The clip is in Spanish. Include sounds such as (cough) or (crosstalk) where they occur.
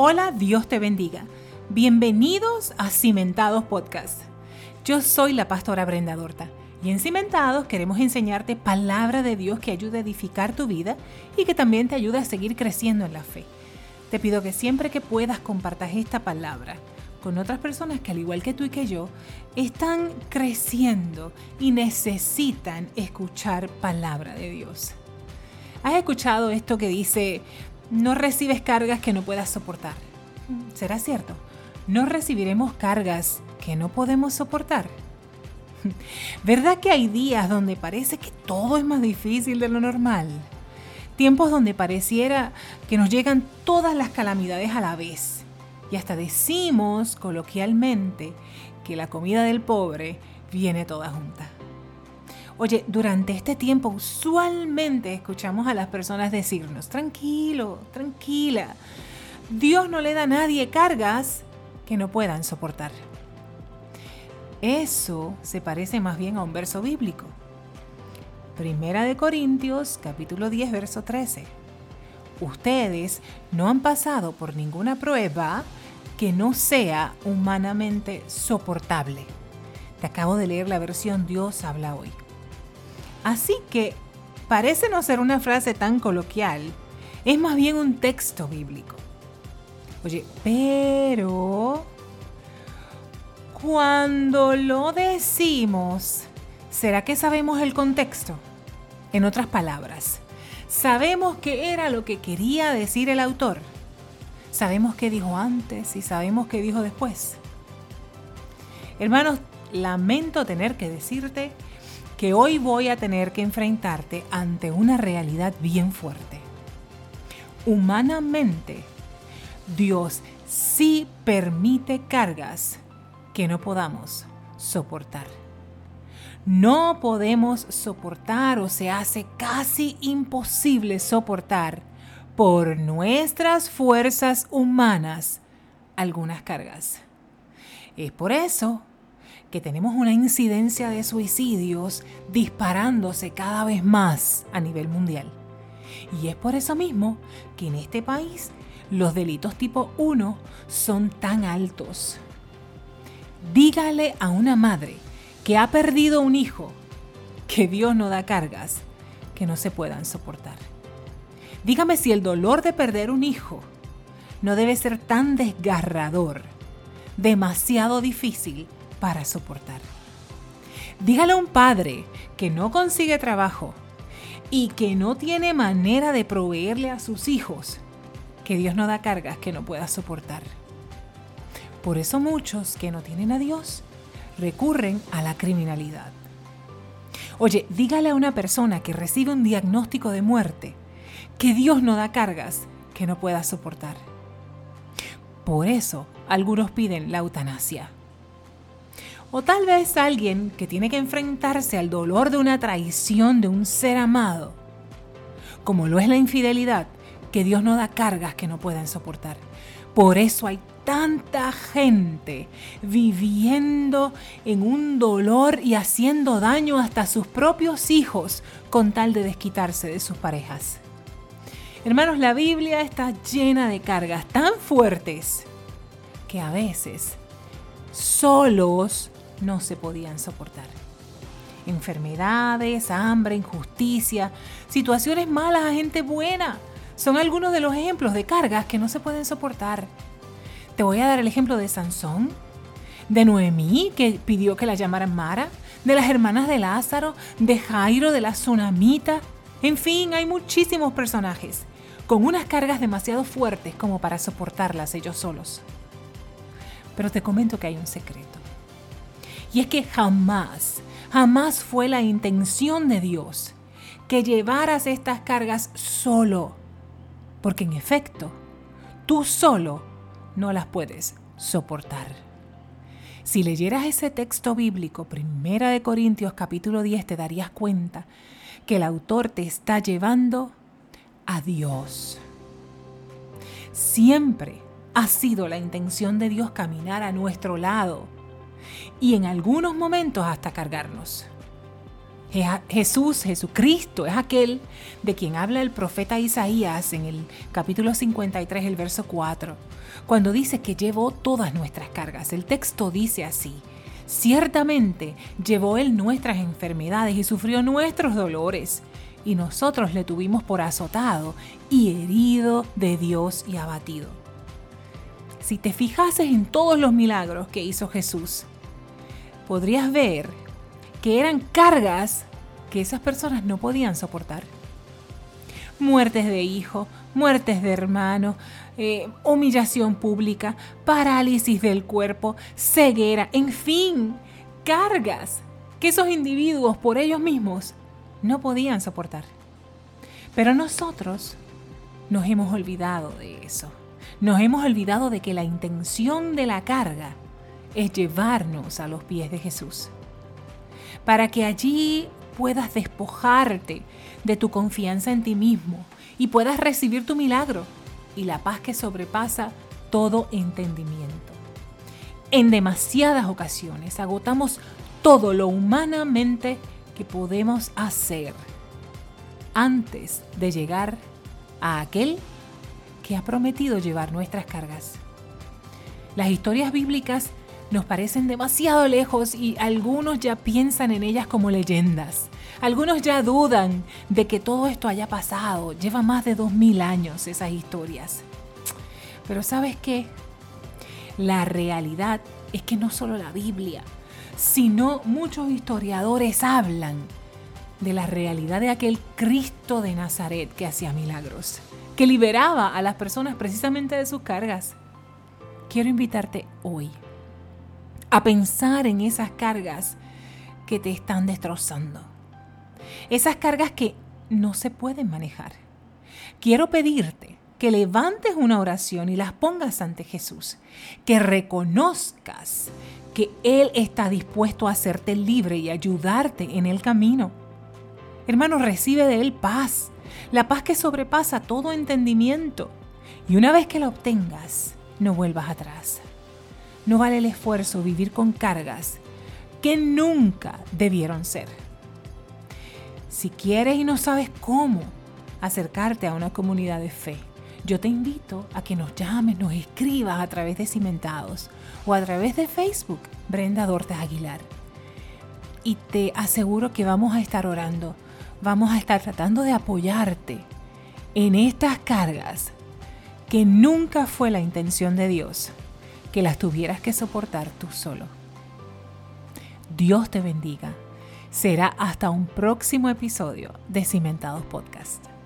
Hola, Dios te bendiga. Bienvenidos a Cimentados Podcast. Yo soy la pastora Brenda Dorta y en Cimentados queremos enseñarte palabra de Dios que ayude a edificar tu vida y que también te ayude a seguir creciendo en la fe. Te pido que siempre que puedas compartas esta palabra con otras personas que al igual que tú y que yo están creciendo y necesitan escuchar palabra de Dios. ¿Has escuchado esto que dice, no recibes cargas que no puedas soportar. ¿Será cierto? No recibiremos cargas que no podemos soportar. (laughs) ¿Verdad que hay días donde parece que todo es más difícil de lo normal? Tiempos donde pareciera que nos llegan todas las calamidades a la vez. Y hasta decimos coloquialmente que la comida del pobre viene toda junta. Oye, durante este tiempo usualmente escuchamos a las personas decirnos, tranquilo, tranquila, Dios no le da a nadie cargas que no puedan soportar. Eso se parece más bien a un verso bíblico. Primera de Corintios, capítulo 10, verso 13. Ustedes no han pasado por ninguna prueba que no sea humanamente soportable. Te acabo de leer la versión Dios habla hoy. Así que parece no ser una frase tan coloquial, es más bien un texto bíblico. Oye, pero cuando lo decimos, ¿será que sabemos el contexto? En otras palabras, ¿sabemos qué era lo que quería decir el autor? ¿Sabemos qué dijo antes y sabemos qué dijo después? Hermanos, lamento tener que decirte que hoy voy a tener que enfrentarte ante una realidad bien fuerte. Humanamente, Dios sí permite cargas que no podamos soportar. No podemos soportar o se hace casi imposible soportar por nuestras fuerzas humanas algunas cargas. Es por eso que tenemos una incidencia de suicidios disparándose cada vez más a nivel mundial. Y es por eso mismo que en este país los delitos tipo 1 son tan altos. Dígale a una madre que ha perdido un hijo que Dios no da cargas que no se puedan soportar. Dígame si el dolor de perder un hijo no debe ser tan desgarrador, demasiado difícil para soportar. Dígale a un padre que no consigue trabajo y que no tiene manera de proveerle a sus hijos que Dios no da cargas que no pueda soportar. Por eso muchos que no tienen a Dios recurren a la criminalidad. Oye, dígale a una persona que recibe un diagnóstico de muerte que Dios no da cargas que no pueda soportar. Por eso algunos piden la eutanasia. O tal vez alguien que tiene que enfrentarse al dolor de una traición de un ser amado, como lo es la infidelidad, que Dios no da cargas que no puedan soportar. Por eso hay tanta gente viviendo en un dolor y haciendo daño hasta a sus propios hijos con tal de desquitarse de sus parejas. Hermanos, la Biblia está llena de cargas tan fuertes que a veces solos no se podían soportar. Enfermedades, hambre, injusticia, situaciones malas a gente buena son algunos de los ejemplos de cargas que no se pueden soportar. Te voy a dar el ejemplo de Sansón, de Noemí, que pidió que la llamaran Mara, de las hermanas de Lázaro, de Jairo, de la Tsunamita. En fin, hay muchísimos personajes con unas cargas demasiado fuertes como para soportarlas ellos solos. Pero te comento que hay un secreto. Y es que jamás, jamás fue la intención de Dios que llevaras estas cargas solo. Porque en efecto, tú solo no las puedes soportar. Si leyeras ese texto bíblico, Primera de Corintios capítulo 10, te darías cuenta que el autor te está llevando a Dios. Siempre ha sido la intención de Dios caminar a nuestro lado y en algunos momentos hasta cargarnos. Jesús, Jesucristo, es aquel de quien habla el profeta Isaías en el capítulo 53, el verso 4, cuando dice que llevó todas nuestras cargas. El texto dice así, ciertamente llevó él nuestras enfermedades y sufrió nuestros dolores, y nosotros le tuvimos por azotado y herido de Dios y abatido. Si te fijases en todos los milagros que hizo Jesús, podrías ver que eran cargas que esas personas no podían soportar. Muertes de hijo, muertes de hermano, eh, humillación pública, parálisis del cuerpo, ceguera, en fin, cargas que esos individuos por ellos mismos no podían soportar. Pero nosotros nos hemos olvidado de eso. Nos hemos olvidado de que la intención de la carga es llevarnos a los pies de Jesús. Para que allí puedas despojarte de tu confianza en ti mismo y puedas recibir tu milagro y la paz que sobrepasa todo entendimiento. En demasiadas ocasiones agotamos todo lo humanamente que podemos hacer antes de llegar a aquel que ha prometido llevar nuestras cargas. Las historias bíblicas nos parecen demasiado lejos y algunos ya piensan en ellas como leyendas. Algunos ya dudan de que todo esto haya pasado. Lleva más de dos mil años esas historias. Pero ¿sabes qué? La realidad es que no solo la Biblia, sino muchos historiadores hablan de la realidad de aquel Cristo de Nazaret que hacía milagros que liberaba a las personas precisamente de sus cargas. Quiero invitarte hoy a pensar en esas cargas que te están destrozando. Esas cargas que no se pueden manejar. Quiero pedirte que levantes una oración y las pongas ante Jesús, que reconozcas que Él está dispuesto a hacerte libre y ayudarte en el camino. Hermano, recibe de Él paz, la paz que sobrepasa todo entendimiento. Y una vez que la obtengas, no vuelvas atrás. No vale el esfuerzo vivir con cargas que nunca debieron ser. Si quieres y no sabes cómo acercarte a una comunidad de fe, yo te invito a que nos llames, nos escribas a través de Cimentados o a través de Facebook, Brenda Dortes Aguilar. Y te aseguro que vamos a estar orando vamos a estar tratando de apoyarte en estas cargas que nunca fue la intención de Dios que las tuvieras que soportar tú solo. Dios te bendiga. Será hasta un próximo episodio de Cimentados Podcast.